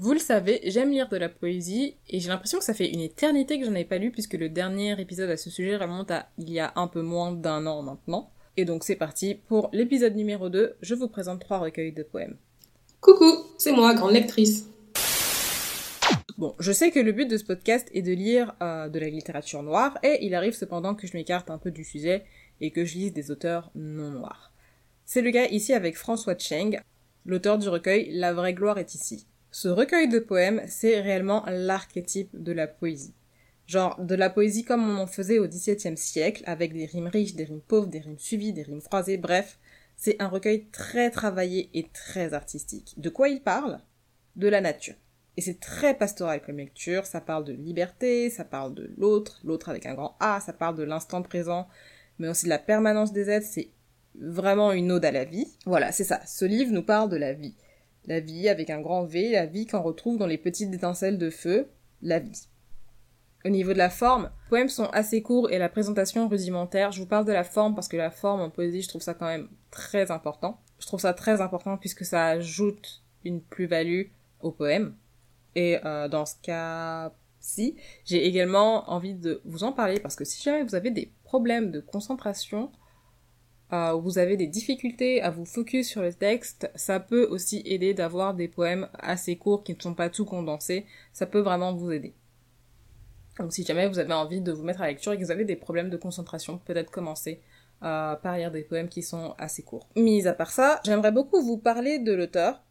Vous le savez, j'aime lire de la poésie et j'ai l'impression que ça fait une éternité que j'en ai pas lu puisque le dernier épisode à ce sujet remonte à il y a un peu moins d'un an maintenant. Et donc c'est parti pour l'épisode numéro 2, je vous présente trois recueils de poèmes. Coucou, c'est moi, grande lectrice. Bon, je sais que le but de ce podcast est de lire euh, de la littérature noire et il arrive cependant que je m'écarte un peu du sujet et que je lise des auteurs non noirs. C'est le cas ici avec François Cheng, l'auteur du recueil La vraie gloire est ici. Ce recueil de poèmes, c'est réellement l'archétype de la poésie. Genre de la poésie comme on en faisait au XVIIe siècle, avec des rimes riches, des rimes pauvres, des rimes suivies, des rimes croisées, bref, c'est un recueil très travaillé et très artistique. De quoi il parle? De la nature. Et c'est très pastoral comme lecture, ça parle de liberté, ça parle de l'autre, l'autre avec un grand A, ça parle de l'instant présent, mais aussi de la permanence des êtres, c'est vraiment une ode à la vie. Voilà, c'est ça, ce livre nous parle de la vie. La vie avec un grand V, la vie qu'on retrouve dans les petites étincelles de feu, la vie. Au niveau de la forme, les poèmes sont assez courts et la présentation rudimentaire. Je vous parle de la forme parce que la forme en poésie, je trouve ça quand même très important. Je trouve ça très important puisque ça ajoute une plus-value au poème. Et euh, dans ce cas-ci, j'ai également envie de vous en parler parce que si jamais vous avez des problèmes de concentration, euh, vous avez des difficultés à vous focus sur le texte, ça peut aussi aider d'avoir des poèmes assez courts qui ne sont pas tout condensés. Ça peut vraiment vous aider. Donc si jamais vous avez envie de vous mettre à la lecture et que vous avez des problèmes de concentration, peut-être commencer euh, par lire des poèmes qui sont assez courts. Mis à part ça, j'aimerais beaucoup vous parler de l'auteur.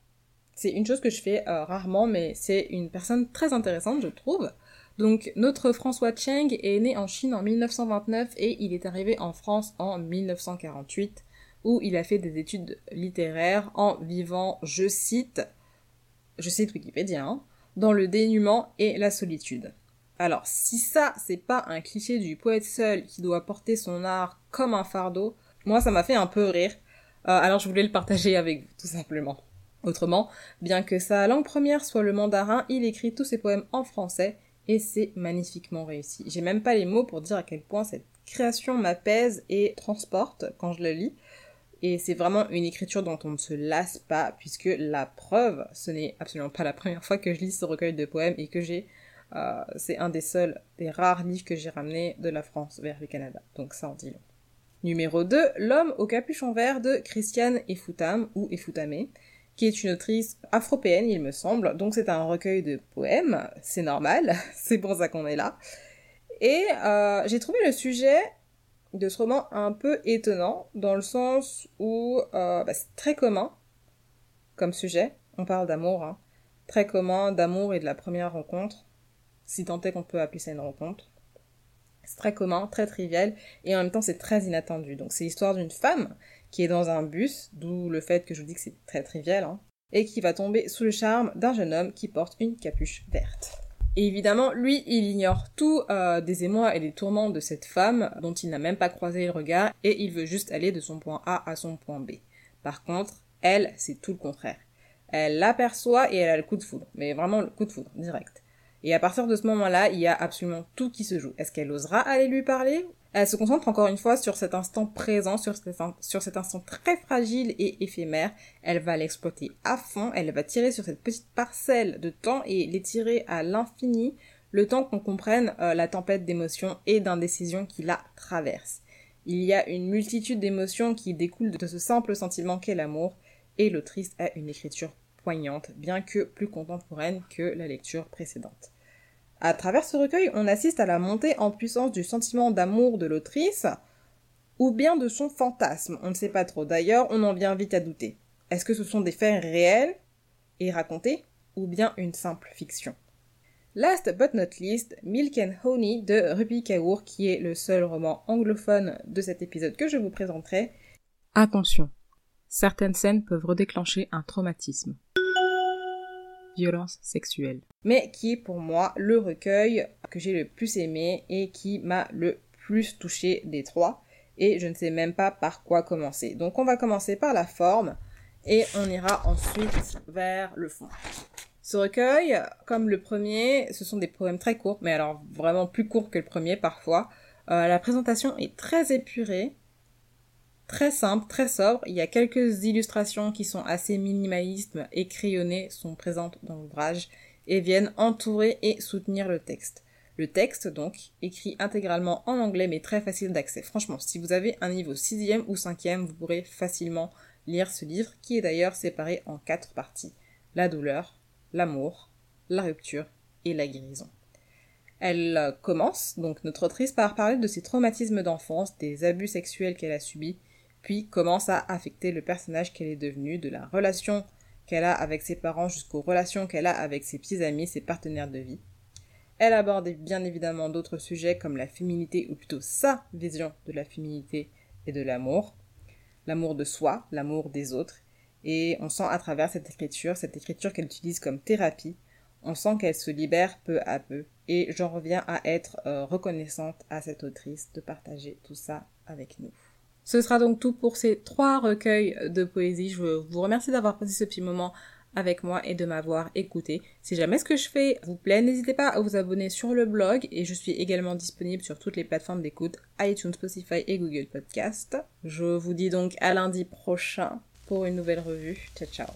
C'est une chose que je fais euh, rarement, mais c'est une personne très intéressante, je trouve. Donc notre François Cheng est né en Chine en 1929 et il est arrivé en France en 1948 où il a fait des études littéraires en vivant, je cite, je cite Wikipédia, hein, dans le dénuement et la solitude. Alors si ça c'est pas un cliché du poète seul qui doit porter son art comme un fardeau, moi ça m'a fait un peu rire. Euh, alors je voulais le partager avec vous tout simplement. Autrement, bien que sa langue première soit le mandarin, il écrit tous ses poèmes en français et c'est magnifiquement réussi. J'ai même pas les mots pour dire à quel point cette création m'apaise et transporte quand je le lis. Et c'est vraiment une écriture dont on ne se lasse pas, puisque la preuve, ce n'est absolument pas la première fois que je lis ce recueil de poèmes et que j'ai... Euh, c'est un des seuls, des rares livres que j'ai ramené de la France vers le Canada. Donc ça en dit long. Numéro 2, L'homme au capuchon vert de Christiane Efoutam ou Efoutamé qui est une autrice afropéenne, il me semble. Donc c'est un recueil de poèmes, c'est normal, c'est pour ça qu'on est là. Et euh, j'ai trouvé le sujet de ce roman un peu étonnant, dans le sens où euh, bah, c'est très commun comme sujet. On parle d'amour, hein. très commun d'amour et de la première rencontre, si tant est qu'on peut appeler ça une rencontre. C'est très commun, très trivial, et en même temps c'est très inattendu. Donc c'est l'histoire d'une femme qui est dans un bus, d'où le fait que je vous dis que c'est très trivial, hein, et qui va tomber sous le charme d'un jeune homme qui porte une capuche verte. Et évidemment, lui, il ignore tout euh, des émois et des tourments de cette femme dont il n'a même pas croisé le regard et il veut juste aller de son point A à son point B. Par contre, elle, c'est tout le contraire. Elle l'aperçoit et elle a le coup de foudre, mais vraiment le coup de foudre, direct. Et à partir de ce moment-là, il y a absolument tout qui se joue. Est-ce qu'elle osera aller lui parler? Elle se concentre encore une fois sur cet instant présent, sur cet, instant très fragile et éphémère. Elle va l'exploiter à fond, elle va tirer sur cette petite parcelle de temps et l'étirer à l'infini, le temps qu'on comprenne euh, la tempête d'émotions et d'indécision qui la traverse. Il y a une multitude d'émotions qui découlent de ce simple sentiment qu'est l'amour, et l'autrice a une écriture poignante, bien que plus contemporaine que la lecture précédente. À travers ce recueil, on assiste à la montée en puissance du sentiment d'amour de l'autrice, ou bien de son fantasme, on ne sait pas trop. D'ailleurs, on en vient vite à douter. Est-ce que ce sont des faits réels et racontés, ou bien une simple fiction? Last but not least, Milk and Honey de Ruby Kaur, qui est le seul roman anglophone de cet épisode que je vous présenterai. Attention, certaines scènes peuvent redéclencher un traumatisme violence sexuelle. Mais qui est pour moi le recueil que j'ai le plus aimé et qui m'a le plus touché des trois. Et je ne sais même pas par quoi commencer. Donc on va commencer par la forme et on ira ensuite vers le fond. Ce recueil, comme le premier, ce sont des poèmes très courts, mais alors vraiment plus courts que le premier parfois. Euh, la présentation est très épurée. Très simple, très sobre, il y a quelques illustrations qui sont assez minimalistes et crayonnées sont présentes dans l'ouvrage et viennent entourer et soutenir le texte. Le texte, donc, écrit intégralement en anglais mais très facile d'accès. Franchement, si vous avez un niveau 6 ou 5 vous pourrez facilement lire ce livre qui est d'ailleurs séparé en quatre parties. La douleur, l'amour, la rupture et la guérison. Elle commence, donc notre autrice, par parler de ses traumatismes d'enfance, des abus sexuels qu'elle a subis, puis commence à affecter le personnage qu'elle est devenue, de la relation qu'elle a avec ses parents jusqu'aux relations qu'elle a avec ses petits amis, ses partenaires de vie. Elle aborde bien évidemment d'autres sujets comme la féminité, ou plutôt sa vision de la féminité et de l'amour, l'amour de soi, l'amour des autres, et on sent à travers cette écriture, cette écriture qu'elle utilise comme thérapie, on sent qu'elle se libère peu à peu. Et j'en reviens à être euh, reconnaissante à cette autrice de partager tout ça avec nous. Ce sera donc tout pour ces trois recueils de poésie. Je vous remercie d'avoir passé ce petit moment avec moi et de m'avoir écouté. Si jamais ce que je fais vous plaît, n'hésitez pas à vous abonner sur le blog et je suis également disponible sur toutes les plateformes d'écoute iTunes, Spotify et Google Podcast. Je vous dis donc à lundi prochain pour une nouvelle revue. Ciao ciao